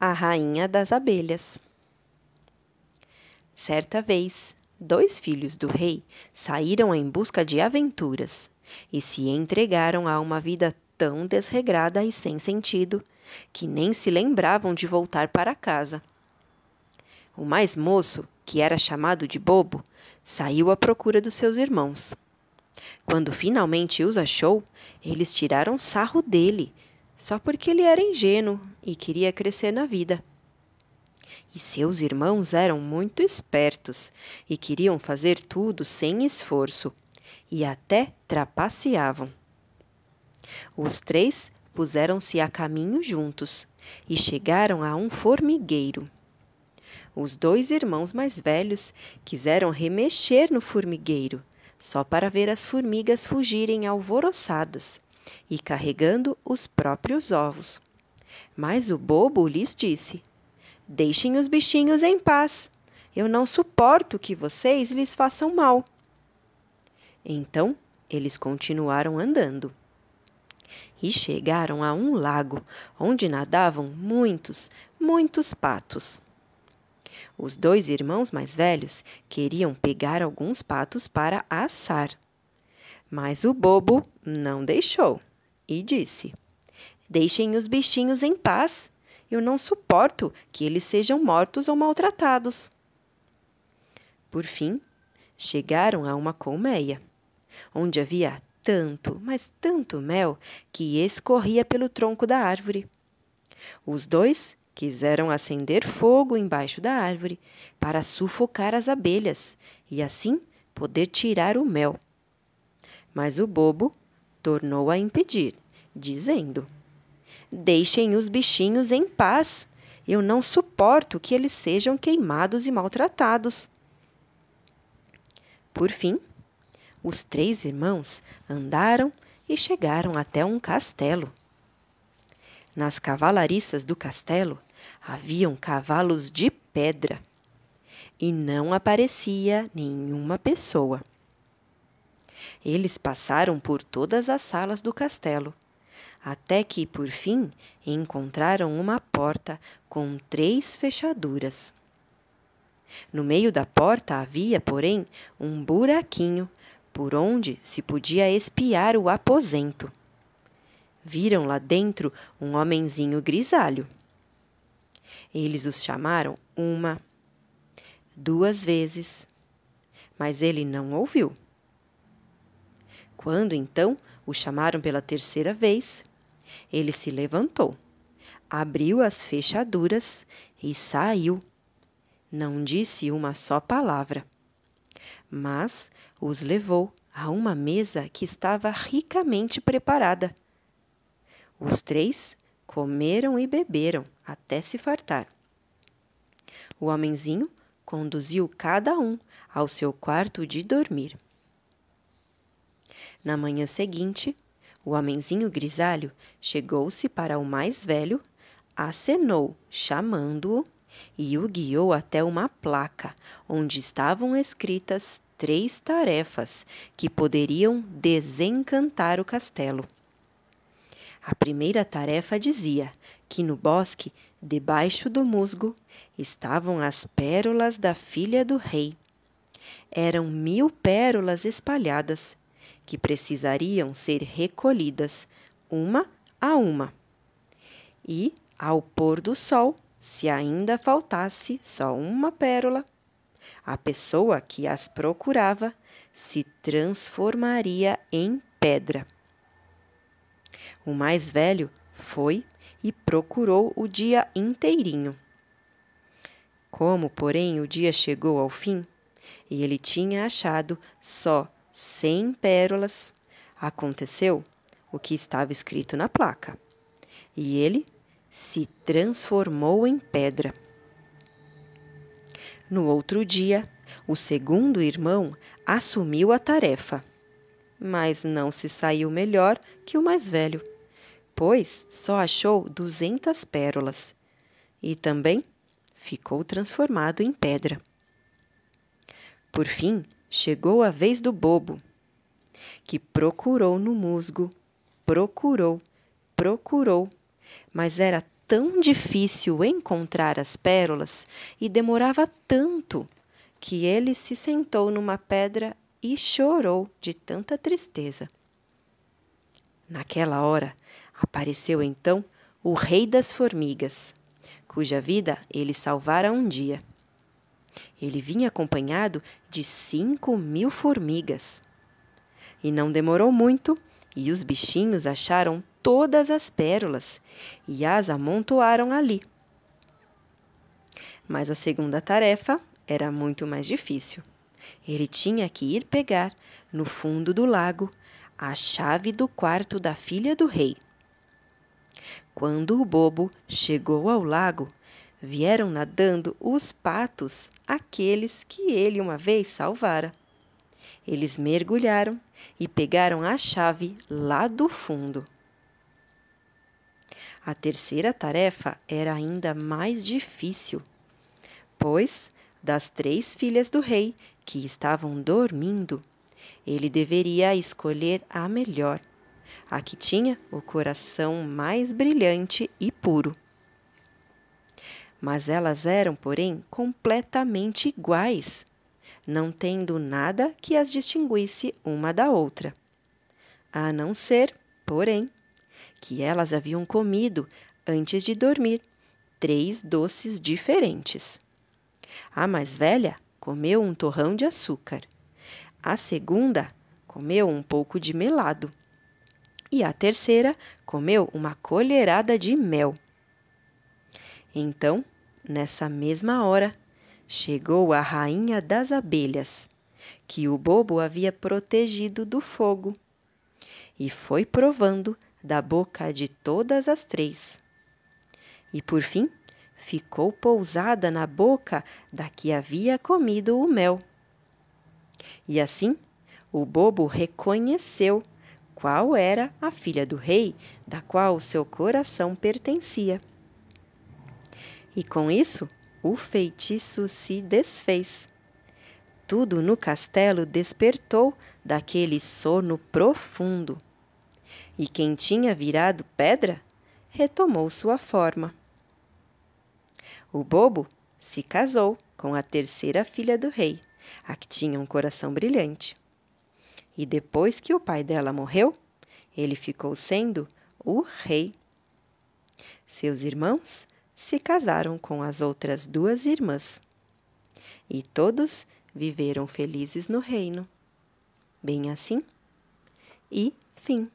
a rainha das abelhas. Certa vez, dois filhos do rei saíram em busca de aventuras e se entregaram a uma vida tão desregrada e sem sentido que nem se lembravam de voltar para casa. O mais moço, que era chamado de Bobo, saiu à procura dos seus irmãos. Quando finalmente os achou, eles tiraram sarro dele, só porque ele era ingênuo e queria crescer na vida. E seus irmãos eram muito espertos e queriam fazer tudo sem esforço, e até trapaceavam. Os três puseram-se a caminho juntos e chegaram a um formigueiro. Os dois irmãos mais velhos quiseram remexer no formigueiro, só para ver as formigas fugirem alvoroçadas e carregando os próprios ovos. Mas o bobo lhes disse: Deixem os bichinhos em paz. Eu não suporto que vocês lhes façam mal. Então eles continuaram andando e chegaram a um lago onde nadavam muitos, muitos patos. Os dois irmãos mais velhos queriam pegar alguns patos para assar, mas o bobo não deixou e disse: Deixem os bichinhos em paz. Eu não suporto que eles sejam mortos ou maltratados. Por fim, chegaram a uma colmeia, onde havia tanto, mas tanto mel que escorria pelo tronco da árvore. Os dois quiseram acender fogo embaixo da árvore para sufocar as abelhas e assim poder tirar o mel. Mas o bobo tornou a impedir, dizendo: Deixem os bichinhos em paz. Eu não suporto que eles sejam queimados e maltratados. Por fim, os três irmãos andaram e chegaram até um castelo. Nas cavalariças do castelo haviam cavalos de pedra e não aparecia nenhuma pessoa. Eles passaram por todas as salas do castelo, até que, por fim, encontraram uma porta com três fechaduras. No meio da porta havia, porém, um buraquinho por onde se podia espiar o aposento. Viram lá dentro um homenzinho grisalho. Eles os chamaram uma, duas vezes, mas ele não ouviu. Quando então o chamaram pela terceira vez, ele se levantou, abriu as fechaduras e saiu. Não disse uma só palavra, mas os levou a uma mesa que estava ricamente preparada. Os três comeram e beberam até se fartar. O homenzinho conduziu cada um ao seu quarto de dormir. Na manhã seguinte, o homenzinho grisalho chegou-se para o mais velho, acenou, chamando-o, e o guiou até uma placa onde estavam escritas três tarefas que poderiam desencantar o castelo. A primeira tarefa dizia que no bosque, debaixo do musgo, estavam as pérolas da filha do rei. Eram mil pérolas espalhadas que precisariam ser recolhidas uma a uma. E, ao pôr do sol, se ainda faltasse só uma pérola, a pessoa que as procurava se transformaria em pedra. O mais velho foi e procurou o dia inteirinho. Como, porém, o dia chegou ao fim e ele tinha achado só cem pérolas, aconteceu o que estava escrito na placa, e ele se transformou em pedra. No outro dia, o segundo irmão assumiu a tarefa, mas não se saiu melhor que o mais velho, pois só achou duzentas pérolas e também ficou transformado em pedra. Por fim, chegou a vez do bobo, que procurou no musgo, procurou, procurou, mas era tão difícil encontrar as pérolas e demorava tanto que ele se sentou numa pedra e chorou de tanta tristeza. Naquela hora apareceu então o Rei das Formigas, cuja vida ele salvara um dia. Ele vinha acompanhado de cinco mil formigas. E não demorou muito, e os bichinhos acharam todas as pérolas e as amontoaram ali. Mas a segunda tarefa era muito mais difícil. Ele tinha que ir pegar, no fundo do lago, a chave do quarto da filha do rei. Quando o bobo chegou ao lago, vieram nadando os patos, aqueles que ele uma vez salvara. Eles mergulharam e pegaram a chave lá do fundo. A terceira tarefa era ainda mais difícil, pois das três filhas do rei que estavam dormindo, ele deveria escolher a melhor, a que tinha o coração mais brilhante e puro. Mas elas eram, porém, completamente iguais, não tendo nada que as distinguisse uma da outra, a não ser, porém, que elas haviam comido, antes de dormir, três doces diferentes. A mais velha comeu um torrão de açúcar. A segunda comeu um pouco de melado. E a terceira comeu uma colherada de mel. Então, nessa mesma hora, chegou a rainha das abelhas, que o bobo havia protegido do fogo, e foi provando da boca de todas as três. E por fim, ficou pousada na boca da que havia comido o mel. E assim o bobo reconheceu qual era a filha do rei da qual seu coração pertencia. E com isso o feitiço se desfez. Tudo no castelo despertou daquele sono profundo. E quem tinha virado pedra retomou sua forma. O bobo se casou com a terceira filha do rei, a que tinha um coração brilhante. E depois que o pai dela morreu, ele ficou sendo o rei. Seus irmãos se casaram com as outras duas irmãs. E todos viveram felizes no reino. Bem assim? E fim.